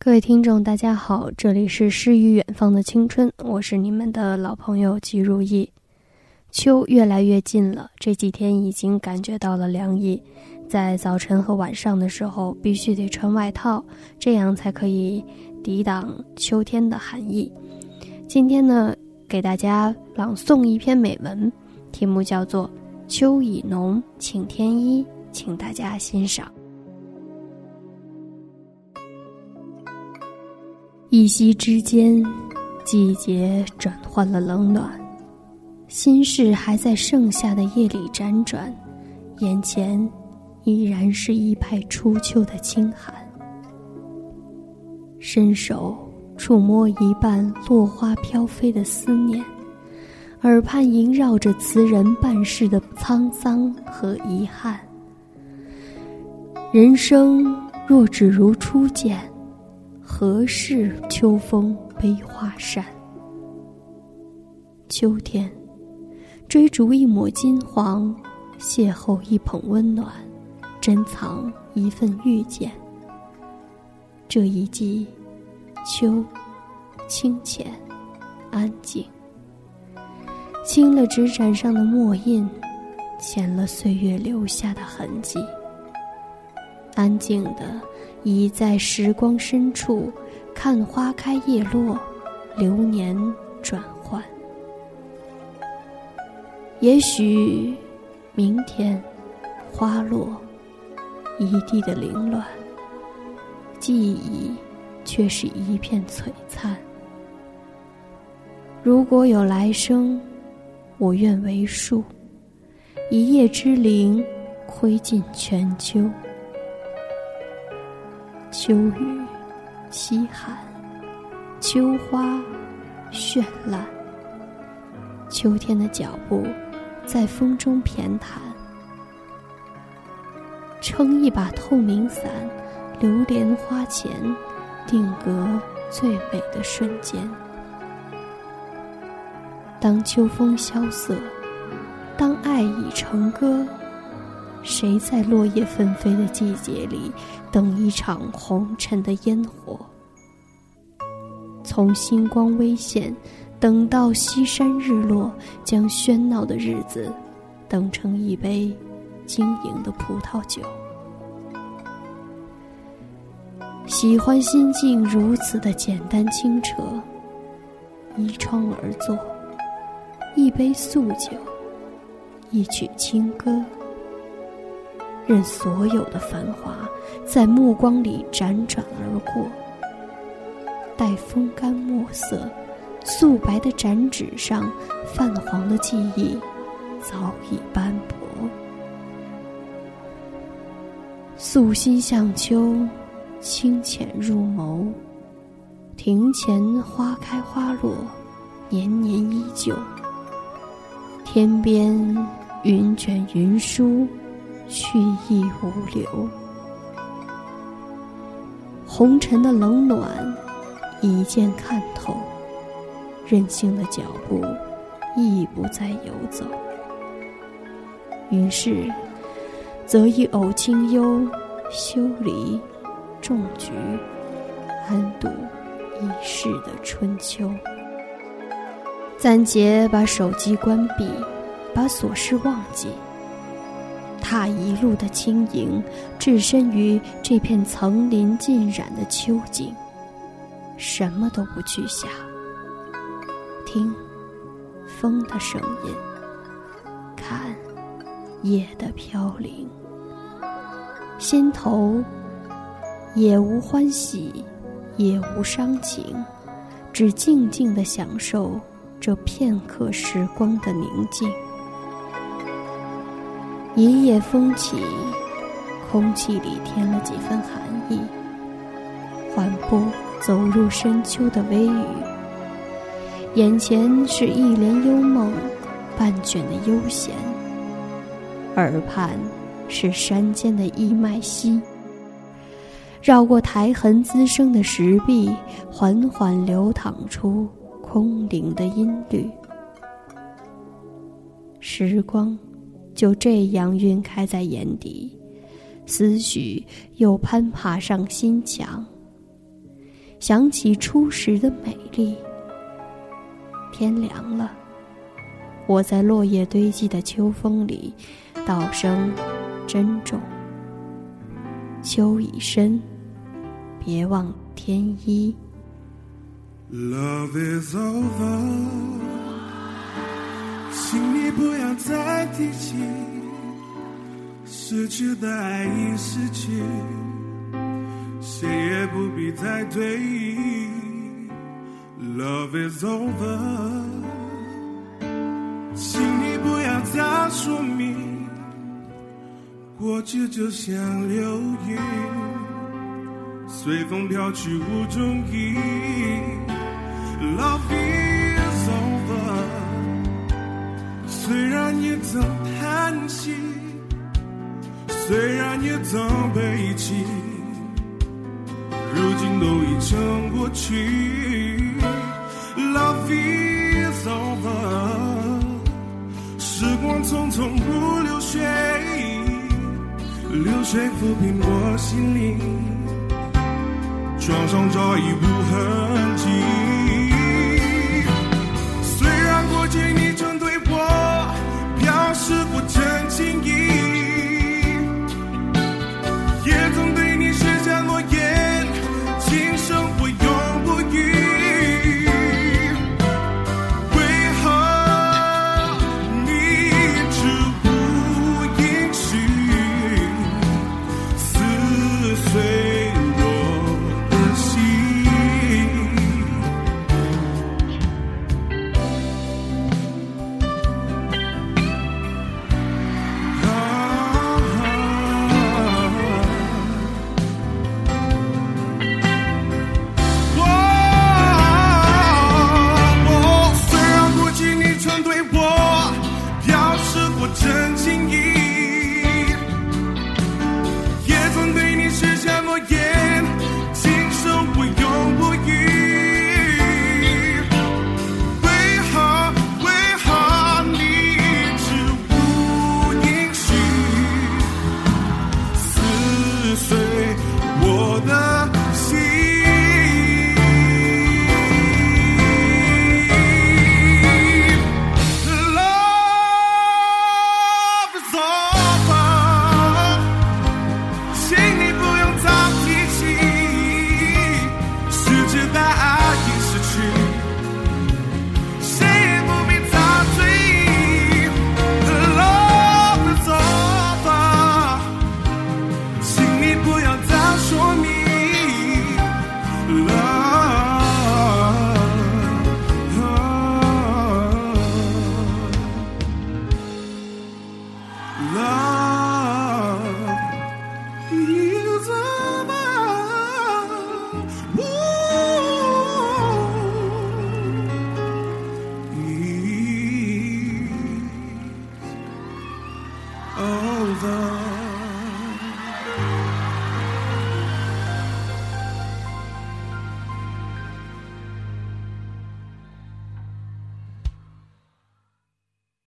各位听众，大家好，这里是诗与远方的青春，我是你们的老朋友吉如意。秋越来越近了，这几天已经感觉到了凉意，在早晨和晚上的时候必须得穿外套，这样才可以抵挡秋天的寒意。今天呢，给大家朗诵一篇美文，题目叫做《秋已浓，请添衣》，请大家欣赏。一夕之间，季节转换了冷暖，心事还在盛夏的夜里辗转，眼前依然是一派初秋的清寒。伸手触摸一半落花飘飞的思念，耳畔萦绕着词人半世的沧桑和遗憾。人生若只如初见。何事秋风悲画扇？秋天，追逐一抹金黄，邂逅一捧温暖，珍藏一份遇见。这一季，秋，清浅，安静，清了纸盏上的墨印，浅了岁月留下的痕迹，安静的。倚在时光深处，看花开叶落，流年转换。也许，明天，花落，一地的凌乱，记忆却是一片璀璨。如果有来生，我愿为树，一叶之灵，窥尽全秋。秋雨凄寒，秋花绚烂。秋天的脚步在风中偏袒，撑一把透明伞，流连花前，定格最美的瞬间。当秋风萧瑟，当爱已成歌。谁在落叶纷飞的季节里，等一场红尘的烟火？从星光微现，等到西山日落，将喧闹的日子，等成一杯晶莹的葡萄酒。喜欢心境如此的简单清澈，依窗而坐，一杯素酒，一曲清歌。任所有的繁华在目光里辗转而过，待风干墨色，素白的展纸上泛黄的记忆早已斑驳。素心向秋，清浅入眸，庭前花开花落，年年依旧。天边云卷云舒。去意无留，红尘的冷暖一见看透，任性的脚步亦不再游走。于是，则一偶清幽，修篱，种菊，安度一世的春秋。暂且把手机关闭，把琐事忘记。踏一路的轻盈，置身于这片层林尽染的秋景，什么都不去想。听风的声音，看叶的飘零，心头也无欢喜，也无伤情，只静静的享受这片刻时光的宁静。一夜风起，空气里添了几分寒意。缓步走入深秋的微雨，眼前是一帘幽梦，半卷的悠闲。耳畔是山间的一脉溪，绕过苔痕滋生的石壁，缓缓流淌出空灵的音律。时光。就这样晕开在眼底，思绪又攀爬上心墙。想起初时的美丽。天凉了，我在落叶堆积的秋风里，道声珍重。秋已深，别忘添衣。Love is over，不要再提起，失去的爱已失去，谁也不必再追忆。Love is over，请你不要再说明，过去就像流云，随风飘去无踪影。Love 虽然也曾叹息，虽然也曾悲泣，如今都已成过去。Love is over，时光匆匆如流水，流水抚平我心灵，创伤早已无痕迹。